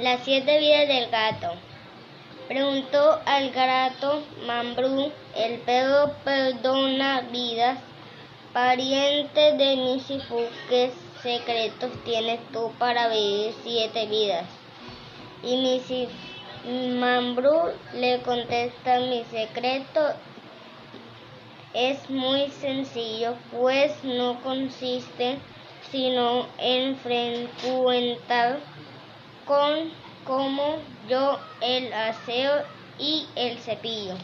Las siete vidas del gato. Preguntó al gato Mambrú, el perro perdona vidas. Pariente de Misifu, ¿qué secretos tienes tú para vivir siete vidas? Y Mambrú le contesta, mi secreto es muy sencillo, pues no consiste sino en frecuentar con como yo el aseo y el cepillo.